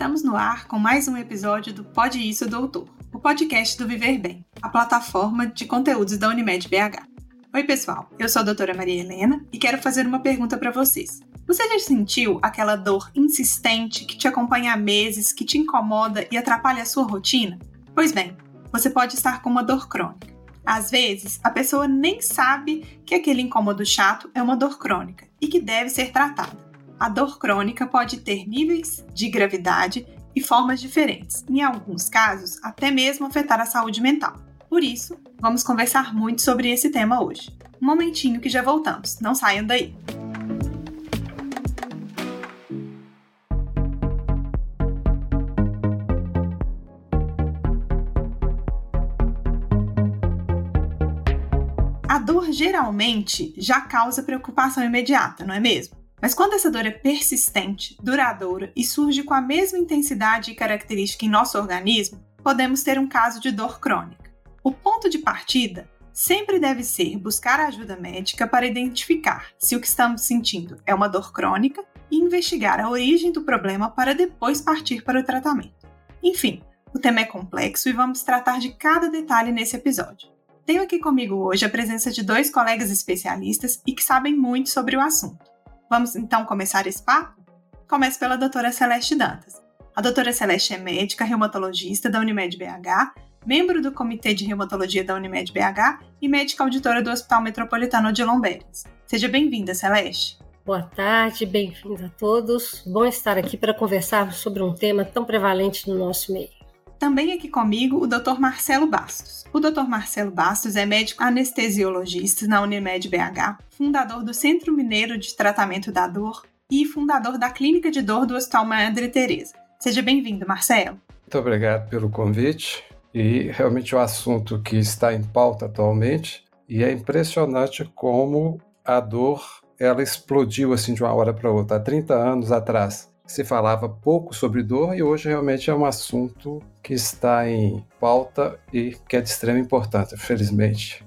Estamos no ar com mais um episódio do Pode Isso Doutor, o podcast do Viver Bem, a plataforma de conteúdos da Unimed BH. Oi, pessoal, eu sou a doutora Maria Helena e quero fazer uma pergunta para vocês. Você já sentiu aquela dor insistente que te acompanha há meses, que te incomoda e atrapalha a sua rotina? Pois bem, você pode estar com uma dor crônica. Às vezes, a pessoa nem sabe que aquele incômodo chato é uma dor crônica e que deve ser tratada a dor crônica pode ter níveis de gravidade e formas diferentes, em alguns casos, até mesmo afetar a saúde mental. Por isso, vamos conversar muito sobre esse tema hoje. Um momentinho que já voltamos, não saiam daí! A dor geralmente já causa preocupação imediata, não é mesmo? Mas quando essa dor é persistente, duradoura e surge com a mesma intensidade e característica em nosso organismo, podemos ter um caso de dor crônica. O ponto de partida sempre deve ser buscar ajuda médica para identificar se o que estamos sentindo é uma dor crônica e investigar a origem do problema para depois partir para o tratamento. Enfim, o tema é complexo e vamos tratar de cada detalhe nesse episódio. Tenho aqui comigo hoje a presença de dois colegas especialistas e que sabem muito sobre o assunto. Vamos então começar esse papo? Comece pela doutora Celeste Dantas. A doutora Celeste é médica reumatologista da Unimed BH, membro do Comitê de Reumatologia da Unimed BH e médica auditora do Hospital Metropolitano de Lomberes. Seja bem-vinda, Celeste. Boa tarde, bem-vindos a todos. Bom estar aqui para conversarmos sobre um tema tão prevalente no nosso meio. Também aqui comigo o Dr. Marcelo Bastos. O Dr. Marcelo Bastos é médico anestesiologista na Unimed BH, fundador do Centro Mineiro de Tratamento da Dor e fundador da Clínica de Dor do Hospital Madre Teresa. Seja bem-vindo, Marcelo. Muito obrigado pelo convite e realmente o assunto que está em pauta atualmente e é impressionante como a dor ela explodiu assim de uma hora para outra. Há 30 anos atrás, se falava pouco sobre dor e hoje realmente é um assunto que está em pauta e que é de extrema importância, felizmente.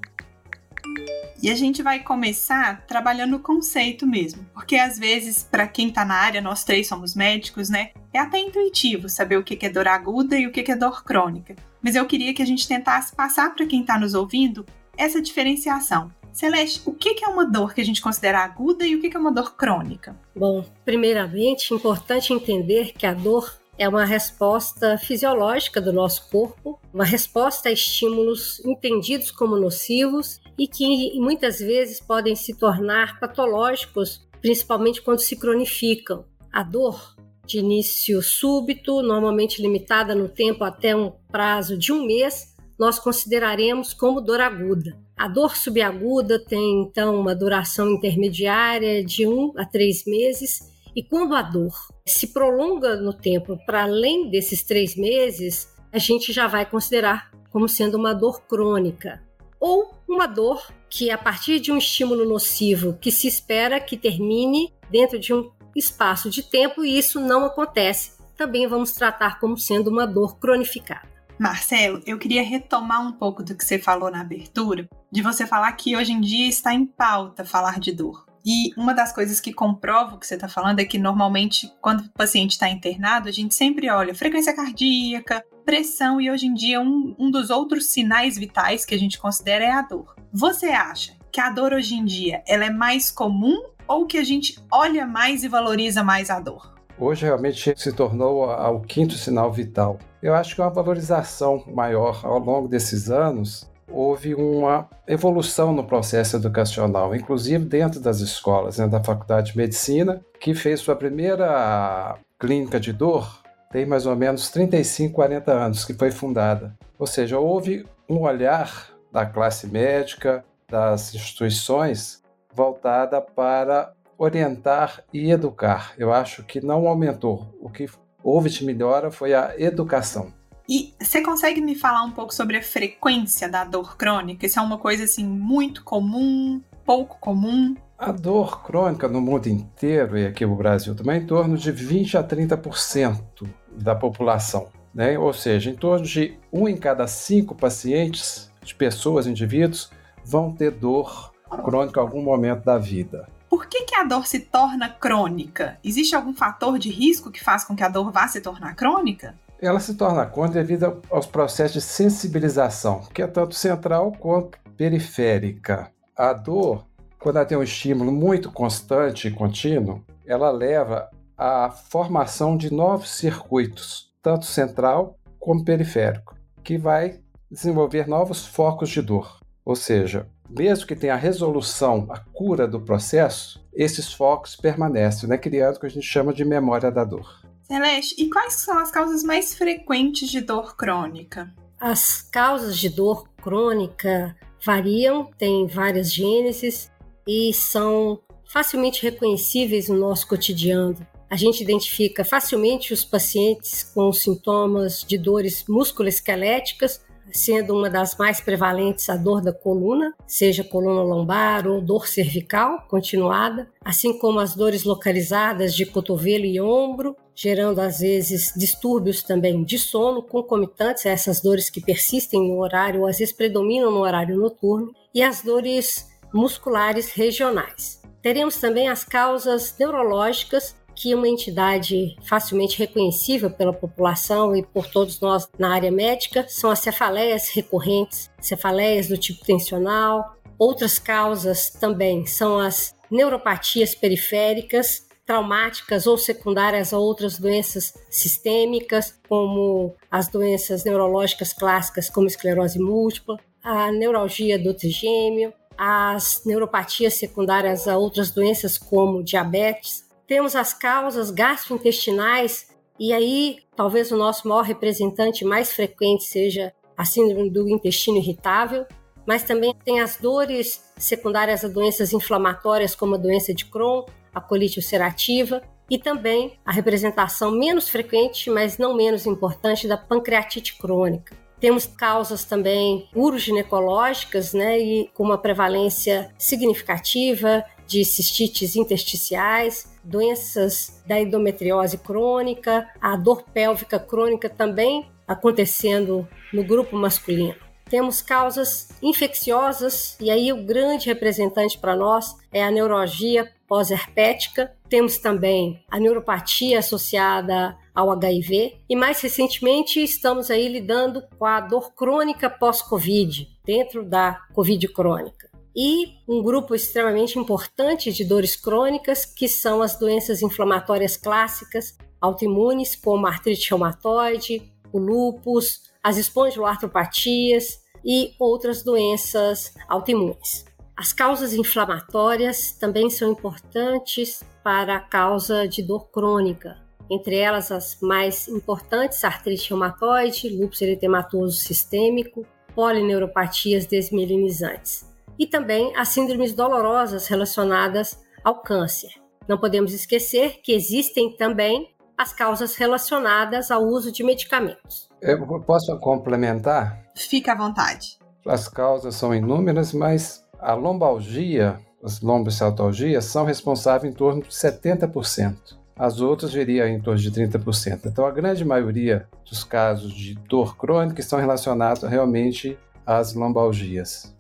E a gente vai começar trabalhando o conceito mesmo, porque às vezes, para quem está na área, nós três somos médicos, né? É até intuitivo saber o que é dor aguda e o que é dor crônica. Mas eu queria que a gente tentasse passar para quem está nos ouvindo essa diferenciação. Celeste, o que é uma dor que a gente considera aguda e o que é uma dor crônica? Bom, primeiramente, importante entender que a dor é uma resposta fisiológica do nosso corpo, uma resposta a estímulos entendidos como nocivos e que muitas vezes podem se tornar patológicos, principalmente quando se cronificam. A dor de início súbito, normalmente limitada no tempo até um prazo de um mês, nós consideraremos como dor aguda. A dor subaguda tem então uma duração intermediária de um a três meses, e quando a dor se prolonga no tempo para além desses três meses, a gente já vai considerar como sendo uma dor crônica ou uma dor que, a partir de um estímulo nocivo que se espera que termine dentro de um espaço de tempo e isso não acontece, também vamos tratar como sendo uma dor cronificada. Marcelo, eu queria retomar um pouco do que você falou na abertura, de você falar que hoje em dia está em pauta falar de dor. E uma das coisas que comprova o que você está falando é que normalmente, quando o paciente está internado, a gente sempre olha frequência cardíaca, pressão e hoje em dia um, um dos outros sinais vitais que a gente considera é a dor. Você acha que a dor hoje em dia ela é mais comum ou que a gente olha mais e valoriza mais a dor? Hoje realmente se tornou o quinto sinal vital. Eu acho que uma valorização maior ao longo desses anos houve uma evolução no processo educacional, inclusive dentro das escolas, né, da Faculdade de Medicina, que fez sua primeira clínica de dor, tem mais ou menos 35, 40 anos que foi fundada. Ou seja, houve um olhar da classe médica, das instituições, voltada para orientar e educar. Eu acho que não aumentou. O que houve de melhora foi a educação. E você consegue me falar um pouco sobre a frequência da dor crônica? Isso é uma coisa assim muito comum, pouco comum? A dor crônica no mundo inteiro e aqui no Brasil também é em torno de 20 a 30% da população. Né? Ou seja, em torno de um em cada cinco pacientes, de pessoas, indivíduos, vão ter dor crônica em algum momento da vida. Por que, que a dor se torna crônica? Existe algum fator de risco que faz com que a dor vá se tornar crônica? Ela se torna crônica devido aos processos de sensibilização, que é tanto central quanto periférica. A dor, quando ela tem um estímulo muito constante e contínuo, ela leva à formação de novos circuitos, tanto central como periférico, que vai desenvolver novos focos de dor. Ou seja, mesmo que tenha a resolução, a cura do processo, esses focos permanecem, né, criando o que a gente chama de memória da dor. Celeste, e quais são as causas mais frequentes de dor crônica? As causas de dor crônica variam, têm várias gêneses e são facilmente reconhecíveis no nosso cotidiano. A gente identifica facilmente os pacientes com sintomas de dores musculoesqueléticas, sendo uma das mais prevalentes a dor da coluna, seja coluna lombar ou dor cervical continuada, assim como as dores localizadas de cotovelo e ombro, gerando às vezes distúrbios também de sono concomitantes a essas dores que persistem no horário ou às vezes predominam no horário noturno, e as dores musculares regionais. Teremos também as causas neurológicas que uma entidade facilmente reconhecível pela população e por todos nós na área médica são as cefaleias recorrentes, cefaleias do tipo tensional. Outras causas também são as neuropatias periféricas, traumáticas ou secundárias a outras doenças sistêmicas, como as doenças neurológicas clássicas, como esclerose múltipla, a neuralgia do trigêmeo, as neuropatias secundárias a outras doenças como diabetes, temos as causas gastrointestinais, e aí talvez o nosso maior representante mais frequente seja a síndrome do intestino irritável, mas também tem as dores secundárias a doenças inflamatórias, como a doença de Crohn, a colite ulcerativa, e também a representação menos frequente, mas não menos importante, da pancreatite crônica. Temos causas também uroginecológicas, né, e com uma prevalência significativa de cistites intersticiais, doenças da endometriose crônica, a dor pélvica crônica também acontecendo no grupo masculino. Temos causas infecciosas, e aí o grande representante para nós é a neurologia pós-herpética. Temos também a neuropatia associada ao HIV e mais recentemente estamos aí lidando com a dor crônica pós-Covid, dentro da Covid crônica e um grupo extremamente importante de dores crônicas, que são as doenças inflamatórias clássicas, autoimunes, como a artrite reumatoide, o lúpus, as espondiloartropatias e outras doenças autoimunes. As causas inflamatórias também são importantes para a causa de dor crônica, entre elas as mais importantes, artrite reumatoide, lúpus eritematoso sistêmico, polineuropatias desmielinizantes e também as síndromes dolorosas relacionadas ao câncer. Não podemos esquecer que existem também as causas relacionadas ao uso de medicamentos. Eu posso complementar? Fica à vontade. As causas são inúmeras, mas a lombalgia, as lombocialtalgias, são responsáveis em torno de 70%. As outras viriam em torno de 30%. Então, a grande maioria dos casos de dor crônica estão relacionados realmente às lombalgias.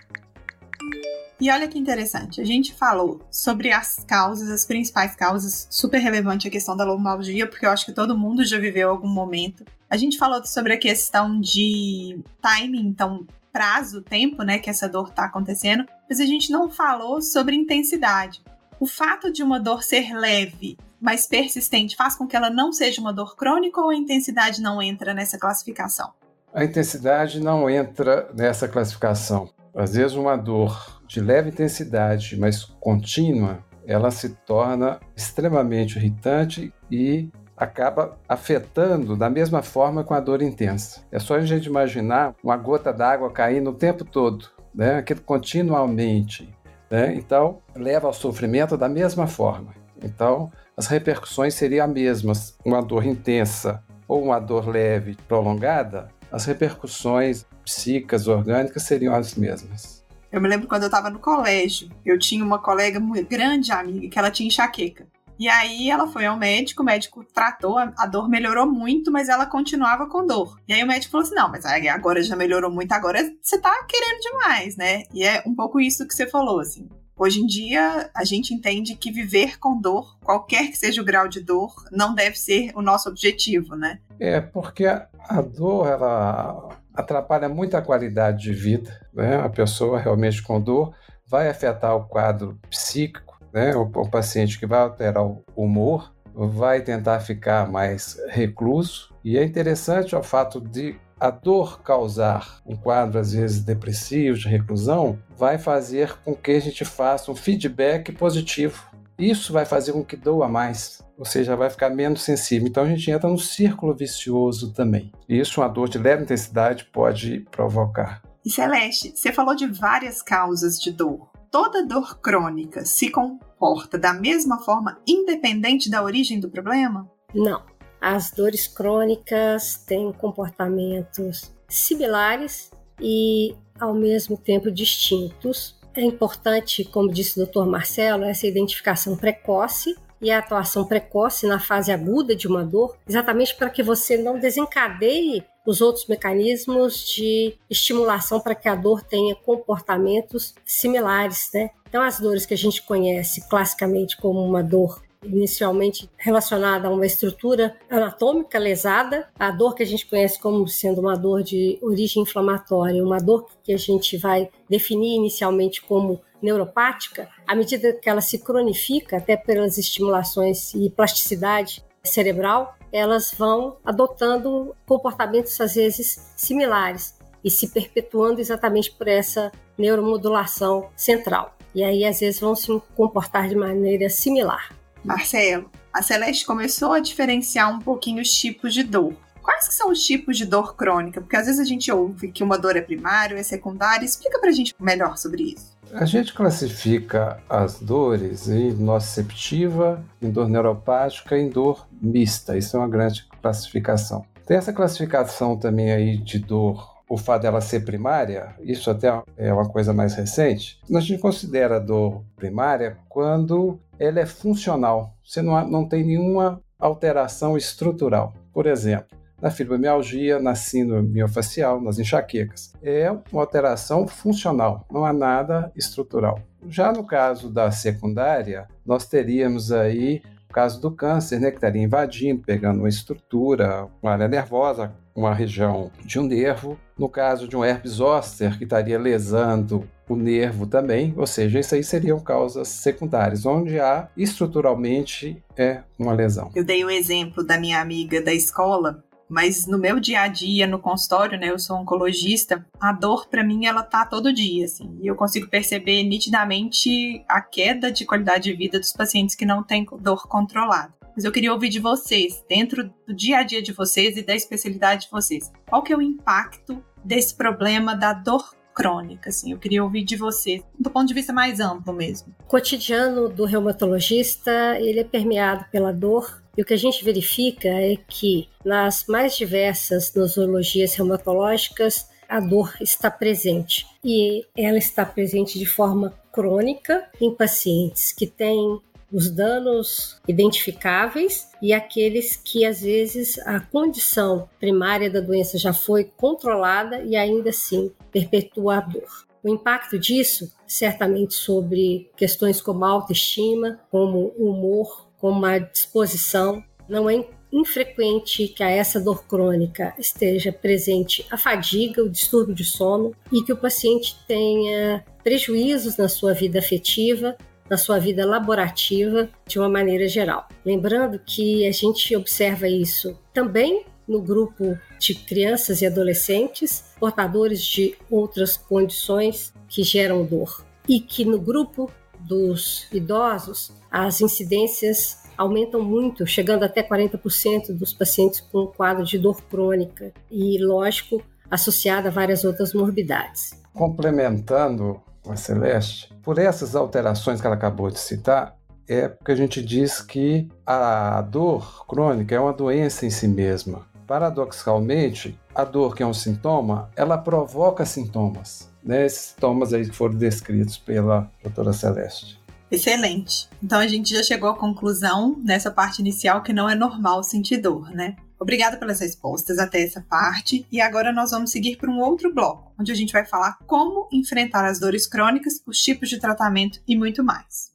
E olha que interessante, a gente falou sobre as causas, as principais causas, super relevante a questão da lombalgia, porque eu acho que todo mundo já viveu algum momento. A gente falou sobre a questão de timing, então prazo, tempo, né, que essa dor está acontecendo, mas a gente não falou sobre intensidade. O fato de uma dor ser leve, mas persistente, faz com que ela não seja uma dor crônica ou a intensidade não entra nessa classificação? A intensidade não entra nessa classificação. Às vezes, uma dor de leve intensidade, mas contínua, ela se torna extremamente irritante e acaba afetando da mesma forma com a dor intensa. É só a gente imaginar uma gota d'água caindo o tempo todo, né? Aquilo continuamente. Né? Então, leva ao sofrimento da mesma forma. Então, as repercussões seriam as mesmas. Uma dor intensa ou uma dor leve prolongada, as repercussões psíquicas, orgânicas seriam as mesmas. Eu me lembro quando eu estava no colégio, eu tinha uma colega muito grande amiga que ela tinha enxaqueca. E aí ela foi ao médico, o médico tratou, a dor melhorou muito, mas ela continuava com dor. E aí o médico falou assim: não, mas agora já melhorou muito, agora você tá querendo demais, né? E é um pouco isso que você falou, assim. Hoje em dia, a gente entende que viver com dor, qualquer que seja o grau de dor, não deve ser o nosso objetivo, né? É, porque a dor, ela atrapalha muito a qualidade de vida, né? A pessoa realmente com dor vai afetar o quadro psíquico, né? O, o paciente que vai alterar o humor, vai tentar ficar mais recluso. E é interessante o fato de a dor causar um quadro, às vezes, depressivo, de reclusão, vai fazer com que a gente faça um feedback positivo. Isso vai fazer com que doa mais, ou seja, vai ficar menos sensível. Então a gente entra num círculo vicioso também. Isso, uma dor de leve intensidade, pode provocar. E Celeste, você falou de várias causas de dor. Toda dor crônica se comporta da mesma forma, independente da origem do problema? Não. As dores crônicas têm comportamentos similares e, ao mesmo tempo, distintos. É importante, como disse o Dr. Marcelo, essa identificação precoce e a atuação precoce na fase aguda de uma dor, exatamente para que você não desencadeie os outros mecanismos de estimulação para que a dor tenha comportamentos similares, né? Então, as dores que a gente conhece classicamente como uma dor inicialmente relacionada a uma estrutura anatômica lesada, a dor que a gente conhece como sendo uma dor de origem inflamatória, uma dor que a gente vai definir inicialmente como neuropática, à medida que ela se cronifica, até pelas estimulações e plasticidade cerebral, elas vão adotando comportamentos às vezes similares e se perpetuando exatamente por essa neuromodulação central. E aí, às vezes, vão se comportar de maneira similar. Marcelo, a Celeste começou a diferenciar um pouquinho os tipos de dor. Quais são os tipos de dor crônica? Porque às vezes a gente ouve que uma dor é primária é secundária. Explica pra gente melhor sobre isso. A gente classifica as dores em nociceptiva, em dor neuropática em dor mista. Isso é uma grande classificação. Tem essa classificação também aí de dor o fato dela ser primária, isso até é uma coisa mais recente, a gente considera dor primária quando ela é funcional, você não, não tem nenhuma alteração estrutural. Por exemplo, na fibromialgia, na síndrome miofacial, nas enxaquecas. É uma alteração funcional, não há nada estrutural. Já no caso da secundária, nós teríamos aí caso do câncer, né, que estaria invadindo, pegando uma estrutura, uma área nervosa, uma região de um nervo. No caso de um herpes zoster, que estaria lesando o nervo também, ou seja, isso aí seriam causas secundárias, onde há estruturalmente é uma lesão. Eu dei o exemplo da minha amiga da escola, mas no meu dia a dia, no consultório, né, eu sou oncologista, a dor para mim ela tá todo dia, assim, e eu consigo perceber nitidamente a queda de qualidade de vida dos pacientes que não têm dor controlada. Mas eu queria ouvir de vocês, dentro do dia a dia de vocês e da especialidade de vocês, qual que é o impacto desse problema da dor crônica, assim. Eu queria ouvir de você, do ponto de vista mais amplo mesmo. O cotidiano do reumatologista, ele é permeado pela dor, e o que a gente verifica é que nas mais diversas nosologias reumatológicas, a dor está presente. E ela está presente de forma crônica em pacientes que têm os danos identificáveis e aqueles que às vezes a condição primária da doença já foi controlada e ainda assim perpetua a dor. O impacto disso, certamente sobre questões como autoestima, como humor, como a disposição, não é infrequente que a essa dor crônica esteja presente a fadiga, o distúrbio de sono e que o paciente tenha prejuízos na sua vida afetiva, na sua vida laborativa de uma maneira geral. Lembrando que a gente observa isso também no grupo de crianças e adolescentes portadores de outras condições que geram dor e que no grupo dos idosos as incidências aumentam muito, chegando até 40% dos pacientes com quadro de dor crônica e, lógico, associada a várias outras morbidades. Complementando a Celeste, por essas alterações que ela acabou de citar, é porque a gente diz que a dor crônica é uma doença em si mesma. Paradoxalmente, a dor, que é um sintoma, ela provoca sintomas. Né? Esses sintomas aí que foram descritos pela doutora Celeste. Excelente. Então a gente já chegou à conclusão nessa parte inicial que não é normal sentir dor, né? Obrigada pelas respostas até essa parte. E agora nós vamos seguir para um outro bloco, onde a gente vai falar como enfrentar as dores crônicas, os tipos de tratamento e muito mais.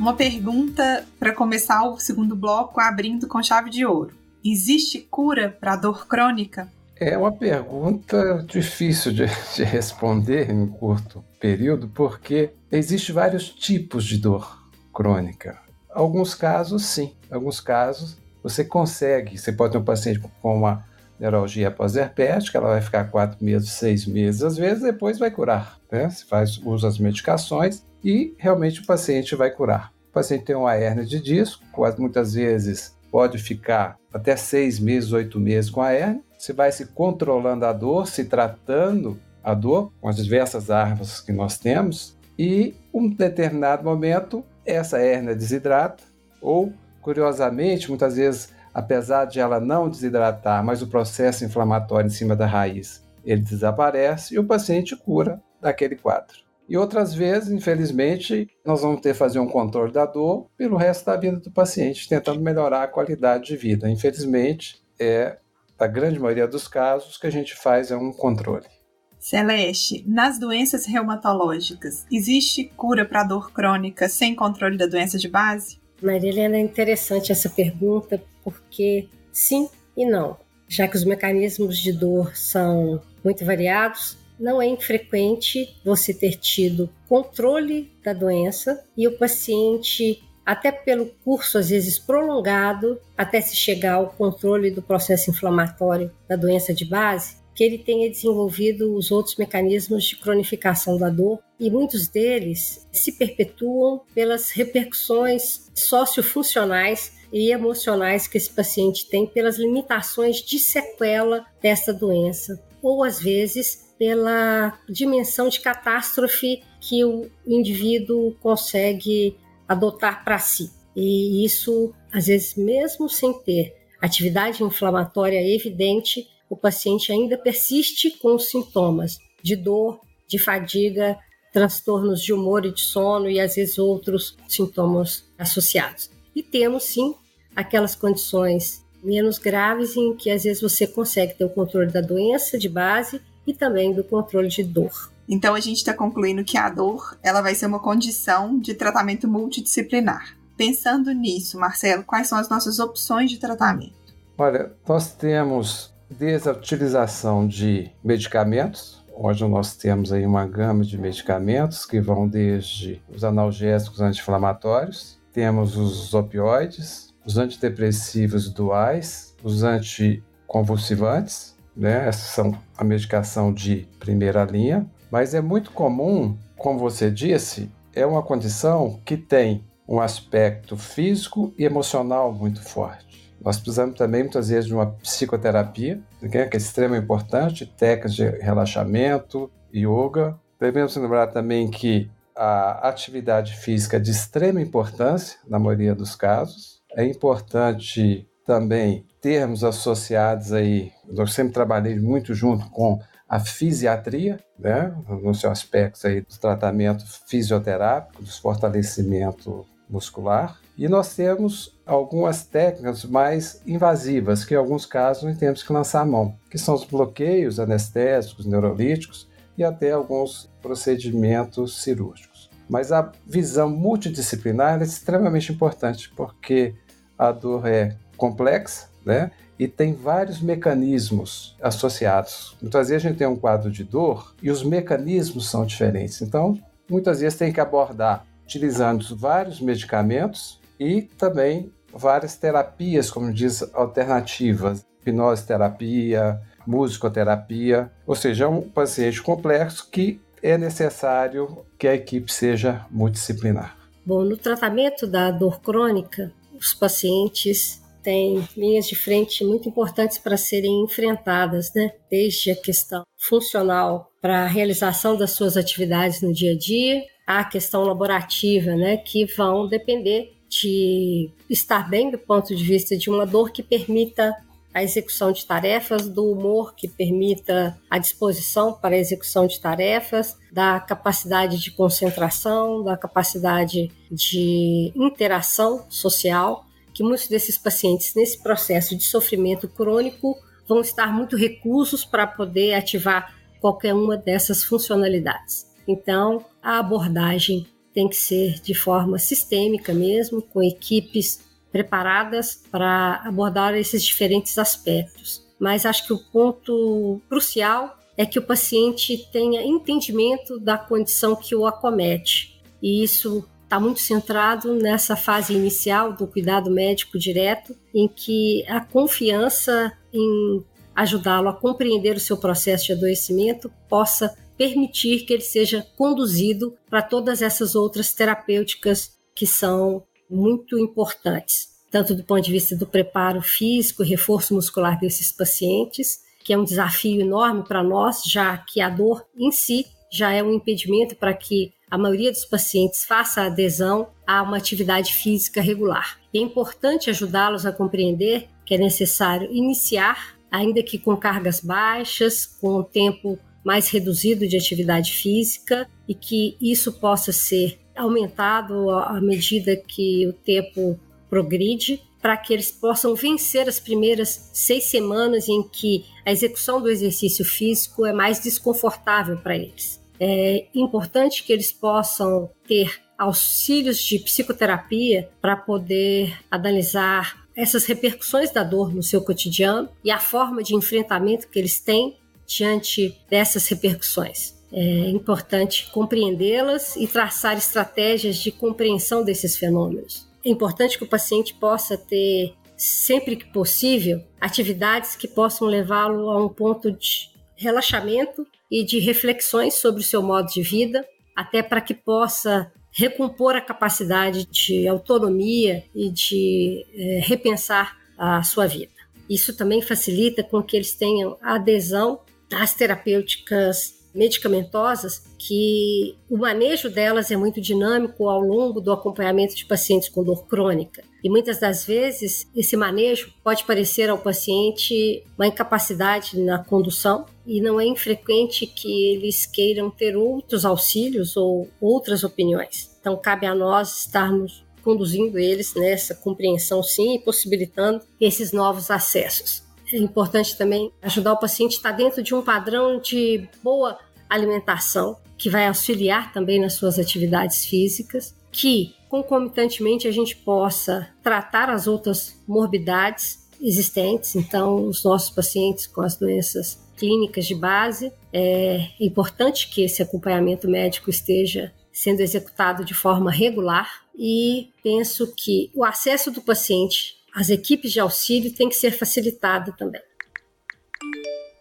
Uma pergunta para começar o segundo bloco, abrindo com chave de ouro. Existe cura para dor crônica? É uma pergunta difícil de, de, responder em um curto período, porque existem vários tipos de dor crônica. Alguns casos, sim. Alguns casos, você consegue. Você pode ter um paciente com uma neuralgia pós-herpética, ela vai ficar quatro meses, seis meses, às vezes, depois vai curar. Né? Você faz, usa as medicações e realmente o paciente vai curar. O paciente tem uma hérnia de disco, muitas vezes pode ficar até seis meses, oito meses com a hérnia. Você vai se controlando a dor, se tratando a dor com as diversas armas que nós temos, e um determinado momento essa hérnia desidrata, ou curiosamente, muitas vezes, apesar de ela não desidratar, mas o processo inflamatório em cima da raiz ele desaparece e o paciente cura daquele quadro. E outras vezes, infelizmente, nós vamos ter que fazer um controle da dor pelo resto da vida do paciente, tentando melhorar a qualidade de vida. Infelizmente, é a grande maioria dos casos que a gente faz é um controle. Celeste, nas doenças reumatológicas, existe cura para dor crônica sem controle da doença de base? Maria Helena, é interessante essa pergunta, porque sim e não. Já que os mecanismos de dor são muito variados, não é infrequente você ter tido controle da doença e o paciente, até pelo curso às vezes prolongado, até se chegar ao controle do processo inflamatório da doença de base, que ele tenha desenvolvido os outros mecanismos de cronificação da dor e muitos deles se perpetuam pelas repercussões sociofuncionais e emocionais que esse paciente tem pelas limitações de sequela dessa doença ou às vezes pela dimensão de catástrofe que o indivíduo consegue adotar para si. E isso, às vezes, mesmo sem ter atividade inflamatória evidente, o paciente ainda persiste com sintomas de dor, de fadiga, transtornos de humor e de sono e às vezes outros sintomas associados. E temos sim aquelas condições menos graves em que às vezes você consegue ter o controle da doença de base e também do controle de dor. Então a gente está concluindo que a dor ela vai ser uma condição de tratamento multidisciplinar. Pensando nisso, Marcelo, quais são as nossas opções de tratamento? Olha, nós temos desde a utilização de medicamentos, Hoje nós temos aí uma gama de medicamentos que vão desde os analgésicos anti-inflamatórios, temos os opioides, os antidepressivos duais, os anticonvulsivantes, né? Essas são a medicação de primeira linha, mas é muito comum, como você disse, é uma condição que tem um aspecto físico e emocional muito forte. Nós precisamos também, muitas vezes, de uma psicoterapia, né, que é extremamente importante, técnicas de relaxamento, yoga. Devemos lembrar também que a atividade física é de extrema importância, na maioria dos casos. É importante também termos associados aí, eu sempre trabalhei muito junto com a fisiatria, né, no seu aspecto aí do tratamento fisioterápico, do fortalecimento muscular. E nós temos algumas técnicas mais invasivas, que em alguns casos nós temos que lançar a mão, que são os bloqueios anestésicos, neurolíticos e até alguns procedimentos cirúrgicos. Mas a visão multidisciplinar é extremamente importante, porque a dor é complexa, né? E tem vários mecanismos associados. Muitas vezes a gente tem um quadro de dor e os mecanismos são diferentes. Então, muitas vezes tem que abordar utilizando vários medicamentos e também várias terapias, como diz, alternativas, hipnose terapia, musicoterapia, ou seja, é um paciente complexo que é necessário que a equipe seja multidisciplinar. Bom, no tratamento da dor crônica, os pacientes tem linhas de frente muito importantes para serem enfrentadas, né? Desde a questão funcional para a realização das suas atividades no dia a dia, a questão laborativa, né? Que vão depender de estar bem do ponto de vista de uma dor que permita a execução de tarefas, do humor que permita a disposição para a execução de tarefas, da capacidade de concentração, da capacidade de interação social, que muitos desses pacientes nesse processo de sofrimento crônico vão estar muito reclusos para poder ativar qualquer uma dessas funcionalidades. Então, a abordagem tem que ser de forma sistêmica mesmo, com equipes preparadas para abordar esses diferentes aspectos. Mas acho que o ponto crucial é que o paciente tenha entendimento da condição que o acomete. E isso está muito centrado nessa fase inicial do cuidado médico direto, em que a confiança em ajudá-lo a compreender o seu processo de adoecimento possa permitir que ele seja conduzido para todas essas outras terapêuticas que são muito importantes, tanto do ponto de vista do preparo físico, reforço muscular desses pacientes, que é um desafio enorme para nós, já que a dor em si já é um impedimento para que a maioria dos pacientes faça adesão a uma atividade física regular. é importante ajudá-los a compreender que é necessário iniciar, ainda que com cargas baixas, com um tempo mais reduzido de atividade física, e que isso possa ser aumentado à medida que o tempo progride, para que eles possam vencer as primeiras seis semanas em que a execução do exercício físico é mais desconfortável para eles. É importante que eles possam ter auxílios de psicoterapia para poder analisar essas repercussões da dor no seu cotidiano e a forma de enfrentamento que eles têm diante dessas repercussões. É importante compreendê-las e traçar estratégias de compreensão desses fenômenos. É importante que o paciente possa ter, sempre que possível, atividades que possam levá-lo a um ponto de relaxamento e de reflexões sobre o seu modo de vida, até para que possa recompor a capacidade de autonomia e de é, repensar a sua vida. Isso também facilita com que eles tenham adesão às terapêuticas medicamentosas que o manejo delas é muito dinâmico ao longo do acompanhamento de pacientes com dor crônica. E muitas das vezes esse manejo pode parecer ao paciente uma incapacidade na condução e não é infrequente que eles queiram ter outros auxílios ou outras opiniões. Então cabe a nós estarmos conduzindo eles nessa compreensão sim e possibilitando esses novos acessos. É importante também ajudar o paciente a estar dentro de um padrão de boa alimentação, que vai auxiliar também nas suas atividades físicas, que concomitantemente a gente possa tratar as outras morbidades existentes. Então, os nossos pacientes com as doenças clínicas de base, é importante que esse acompanhamento médico esteja sendo executado de forma regular e penso que o acesso do paciente as equipes de auxílio têm que ser facilitado também.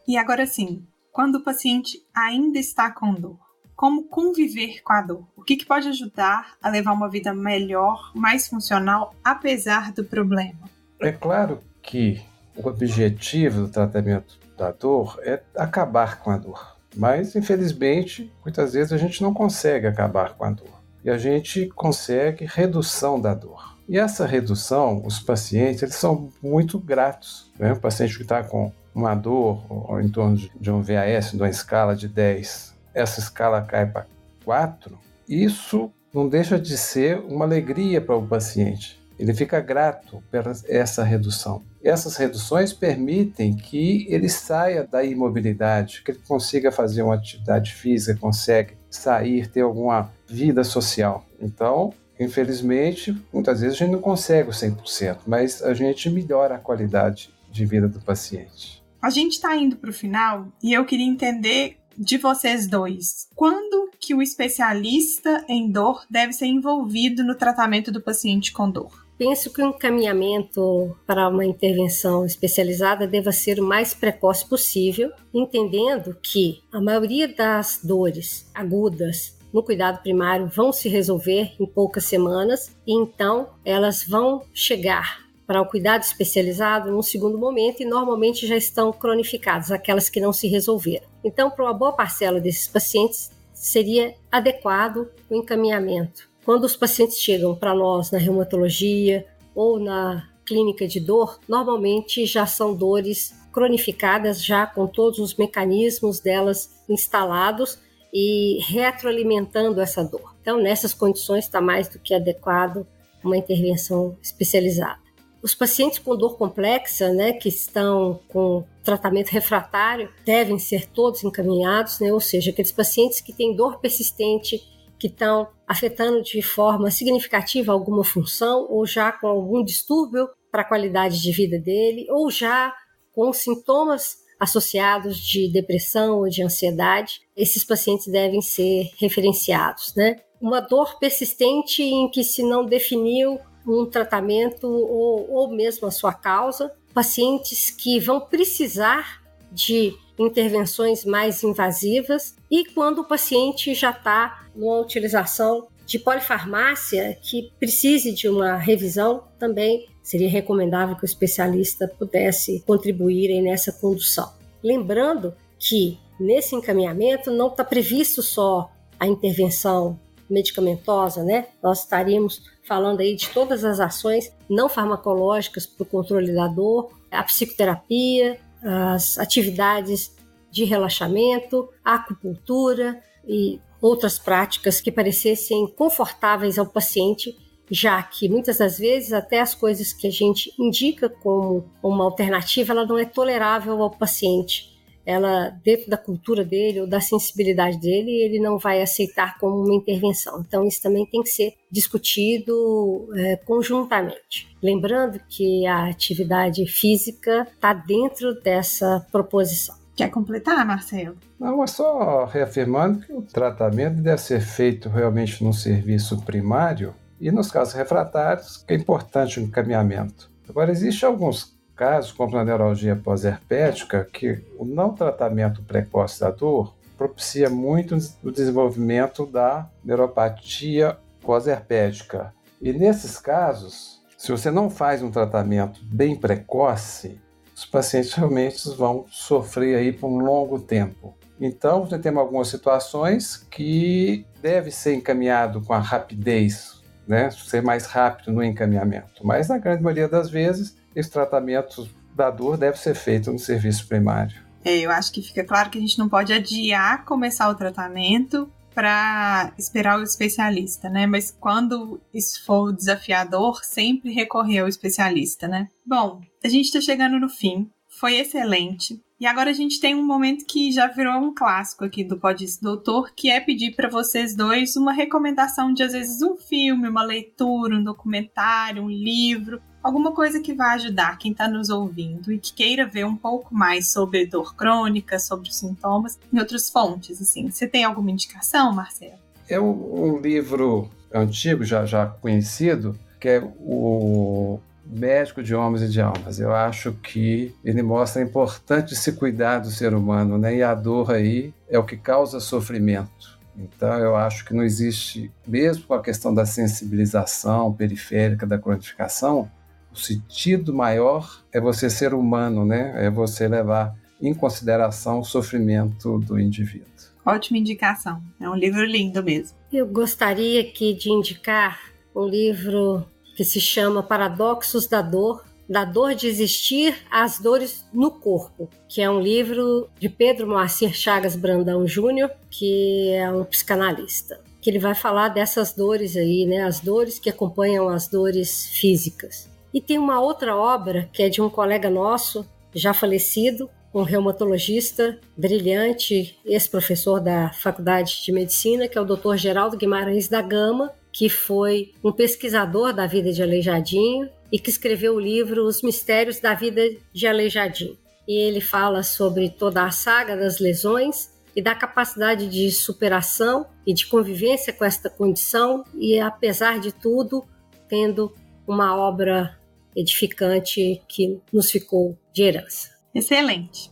E agora sim, quando o paciente ainda está com dor, como conviver com a dor? O que, que pode ajudar a levar uma vida melhor, mais funcional, apesar do problema? É claro que o objetivo do tratamento da dor é acabar com a dor. Mas, infelizmente, muitas vezes a gente não consegue acabar com a dor. E a gente consegue redução da dor. E essa redução, os pacientes, eles são muito gratos. Né? O paciente que está com uma dor ou, em torno de um VAS, de uma escala de 10, essa escala cai para 4, isso não deixa de ser uma alegria para o paciente. Ele fica grato por essa redução. Essas reduções permitem que ele saia da imobilidade, que ele consiga fazer uma atividade física, consegue sair, ter alguma vida social. Então, Infelizmente, muitas vezes a gente não consegue o 100%, mas a gente melhora a qualidade de vida do paciente. A gente está indo para o final e eu queria entender de vocês dois. Quando que o especialista em dor deve ser envolvido no tratamento do paciente com dor? Penso que o encaminhamento para uma intervenção especializada deva ser o mais precoce possível, entendendo que a maioria das dores agudas no cuidado primário vão se resolver em poucas semanas e então elas vão chegar para o cuidado especializado num segundo momento e normalmente já estão cronificadas, aquelas que não se resolveram. Então, para uma boa parcela desses pacientes, seria adequado o encaminhamento. Quando os pacientes chegam para nós na reumatologia ou na clínica de dor normalmente já são dores cronificadas, já com todos os mecanismos delas instalados e retroalimentando essa dor. Então, nessas condições, está mais do que adequado uma intervenção especializada. Os pacientes com dor complexa, né, que estão com tratamento refratário, devem ser todos encaminhados, né, ou seja, aqueles pacientes que têm dor persistente, que estão afetando de forma significativa alguma função, ou já com algum distúrbio para a qualidade de vida dele, ou já com sintomas associados de depressão ou de ansiedade, esses pacientes devem ser referenciados, né? Uma dor persistente em que se não definiu um tratamento ou, ou mesmo a sua causa, pacientes que vão precisar de intervenções mais invasivas e quando o paciente já está numa utilização de polifarmácia que precise de uma revisão, também seria recomendável que o especialista pudesse contribuir nessa condução. Lembrando que nesse encaminhamento não está previsto só a intervenção medicamentosa, né? Nós estaríamos falando aí de todas as ações não farmacológicas para o controle da dor, a psicoterapia, as atividades de relaxamento, a acupuntura e outras práticas que parecessem confortáveis ao paciente, já que muitas das vezes até as coisas que a gente indica como uma alternativa, ela não é tolerável ao paciente ela dentro da cultura dele ou da sensibilidade dele, ele não vai aceitar como uma intervenção. Então isso também tem que ser discutido é, conjuntamente. Lembrando que a atividade física está dentro dessa proposição. Quer completar, Marcelo? Não, é só reafirmando que o tratamento deve ser feito realmente no serviço primário e nos casos refratários é importante o encaminhamento. Agora, existem alguns casos, como na neuralgia pós-herpética, que o não tratamento precoce da dor propicia muito o desenvolvimento da neuropatia pós-herpética. E nesses casos, se você não faz um tratamento bem precoce, os pacientes realmente vão sofrer aí por um longo tempo. Então, temos algumas situações que deve ser encaminhado com a rapidez, né? ser mais rápido no encaminhamento. Mas na grande maioria das vezes, esse tratamento da dor deve ser feito no serviço primário. É, eu acho que fica claro que a gente não pode adiar começar o tratamento para esperar o especialista, né? Mas quando isso for desafiador, sempre recorrer ao especialista, né? Bom, a gente está chegando no fim. Foi excelente. E agora a gente tem um momento que já virou um clássico aqui do Pode Doutor, que é pedir para vocês dois uma recomendação de às vezes um filme, uma leitura, um documentário, um livro, alguma coisa que vai ajudar quem está nos ouvindo e que queira ver um pouco mais sobre dor crônica, sobre os sintomas, em outras fontes, assim. Você tem alguma indicação, Marcelo? É um, um livro antigo, já, já conhecido, que é o Médico de Homens e de Almas. Eu acho que ele mostra a importância de se cuidar do ser humano, né? E a dor aí é o que causa sofrimento. Então, eu acho que não existe, mesmo com a questão da sensibilização periférica da cronificação, o sentido maior é você ser humano, né? É você levar em consideração o sofrimento do indivíduo. Ótima indicação. É um livro lindo mesmo. Eu gostaria aqui de indicar um livro que se chama Paradoxos da Dor, da dor de existir às dores no corpo, que é um livro de Pedro Moacir Chagas Brandão Júnior, que é um psicanalista. Que ele vai falar dessas dores aí, né? As dores que acompanham as dores físicas. E tem uma outra obra que é de um colega nosso, já falecido, um reumatologista brilhante, ex-professor da Faculdade de Medicina, que é o Dr. Geraldo Guimarães da Gama, que foi um pesquisador da vida de Aleijadinho e que escreveu o livro Os Mistérios da Vida de Aleijadinho. E ele fala sobre toda a saga das lesões e da capacidade de superação e de convivência com esta condição e, apesar de tudo, tendo uma obra edificante que nos ficou de herança. Excelente.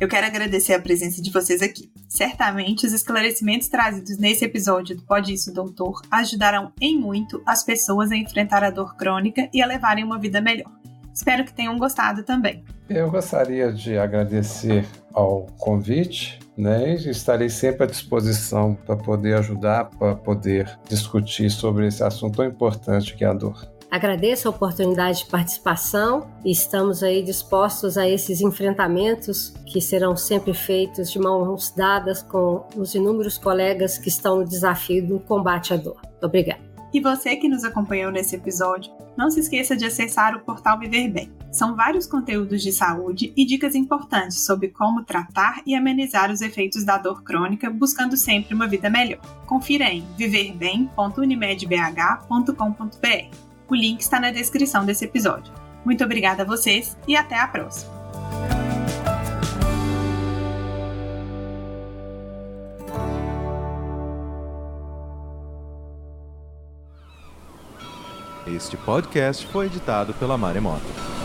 Eu quero agradecer a presença de vocês aqui. Certamente, os esclarecimentos trazidos nesse episódio do Pode Isso, Doutor ajudarão em muito as pessoas a enfrentar a dor crônica e a levarem uma vida melhor. Espero que tenham gostado também. Eu gostaria de agradecer ao convite, né? E estarei sempre à disposição para poder ajudar, para poder discutir sobre esse assunto tão importante que é a dor. Agradeço a oportunidade de participação e estamos aí dispostos a esses enfrentamentos que serão sempre feitos de mãos dadas com os inúmeros colegas que estão no desafio do combate à dor. Obrigada. E você que nos acompanhou nesse episódio, não se esqueça de acessar o portal Viver Bem. São vários conteúdos de saúde e dicas importantes sobre como tratar e amenizar os efeitos da dor crônica, buscando sempre uma vida melhor. Confira em viverbem.unimedbh.com.br. O link está na descrição desse episódio. Muito obrigada a vocês e até a próxima! Este podcast foi editado pela Maremoto.